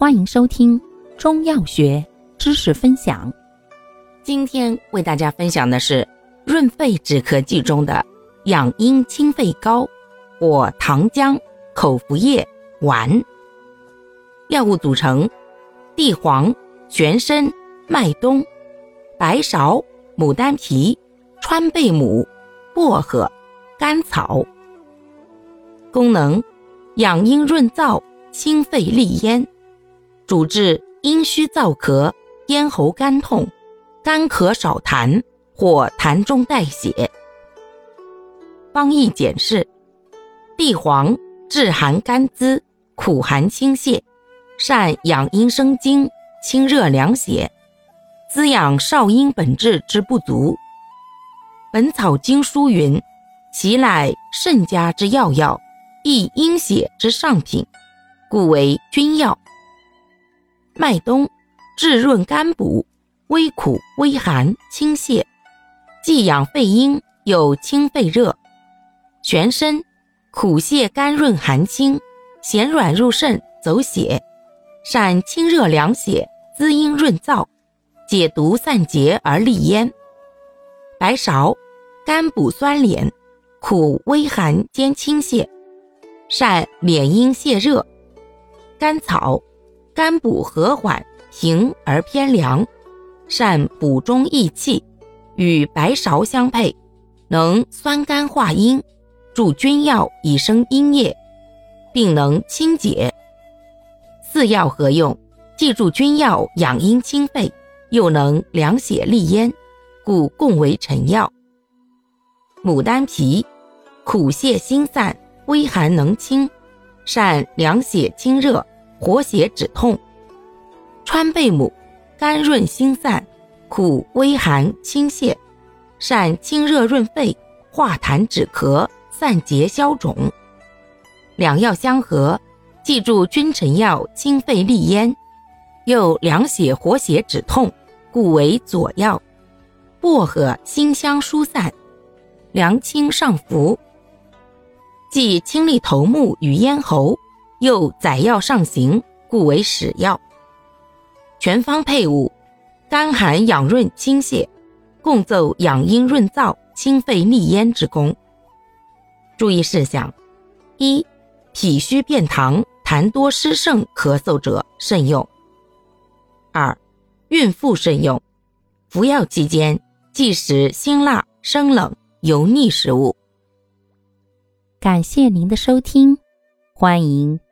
欢迎收听中药学知识分享。今天为大家分享的是润肺止咳剂中的养阴清肺膏或糖浆口服液丸。药物组成：地黄、玄参、麦冬、白芍、牡丹皮、川贝母、薄荷、甘草。功能：养阴润燥，清肺利咽。主治阴虚燥咳、咽喉干痛、干咳少痰或痰中带血。方义简释：地黄治寒干滋、苦寒清泻，善养阴生津、清热凉血，滋养少阴本质之不足。《本草经书》云：“其乃肾家之要药，亦阴血之上品，故为君药。”麦冬，治润肝补，微苦微寒，清泻，既养肺阴，又清肺热。玄参，苦泻甘润寒清，咸软入肾，走血，善清热凉血，滋阴润燥，解毒散结而利咽。白芍，甘补酸敛，苦微寒兼清泻，善敛阴泻热。甘草。肝补和缓平而偏凉，善补中益气，与白芍相配，能酸甘化阴，助君药以生阴液，并能清解。四药合用，既助君药养阴清肺，又能凉血利咽，故共为臣药。牡丹皮，苦泻心散，微寒能清，善凉血清热。活血止痛，川贝母，甘润心散，苦微寒清泻，善清热润肺，化痰止咳，散结消肿。两药相合，既助君臣药清肺利咽，又凉血活血止痛，故为佐药。薄荷辛香疏散，凉清上浮，即清利头目与咽喉。又载药上行，故为使药。全方配伍，甘寒养润清泻，共奏养阴润燥、清肺利咽之功。注意事项：一、脾虚便溏、痰多湿盛、咳嗽者慎用；二、孕妇慎用。服药期间忌食辛辣、生冷、油腻食物。感谢您的收听。欢迎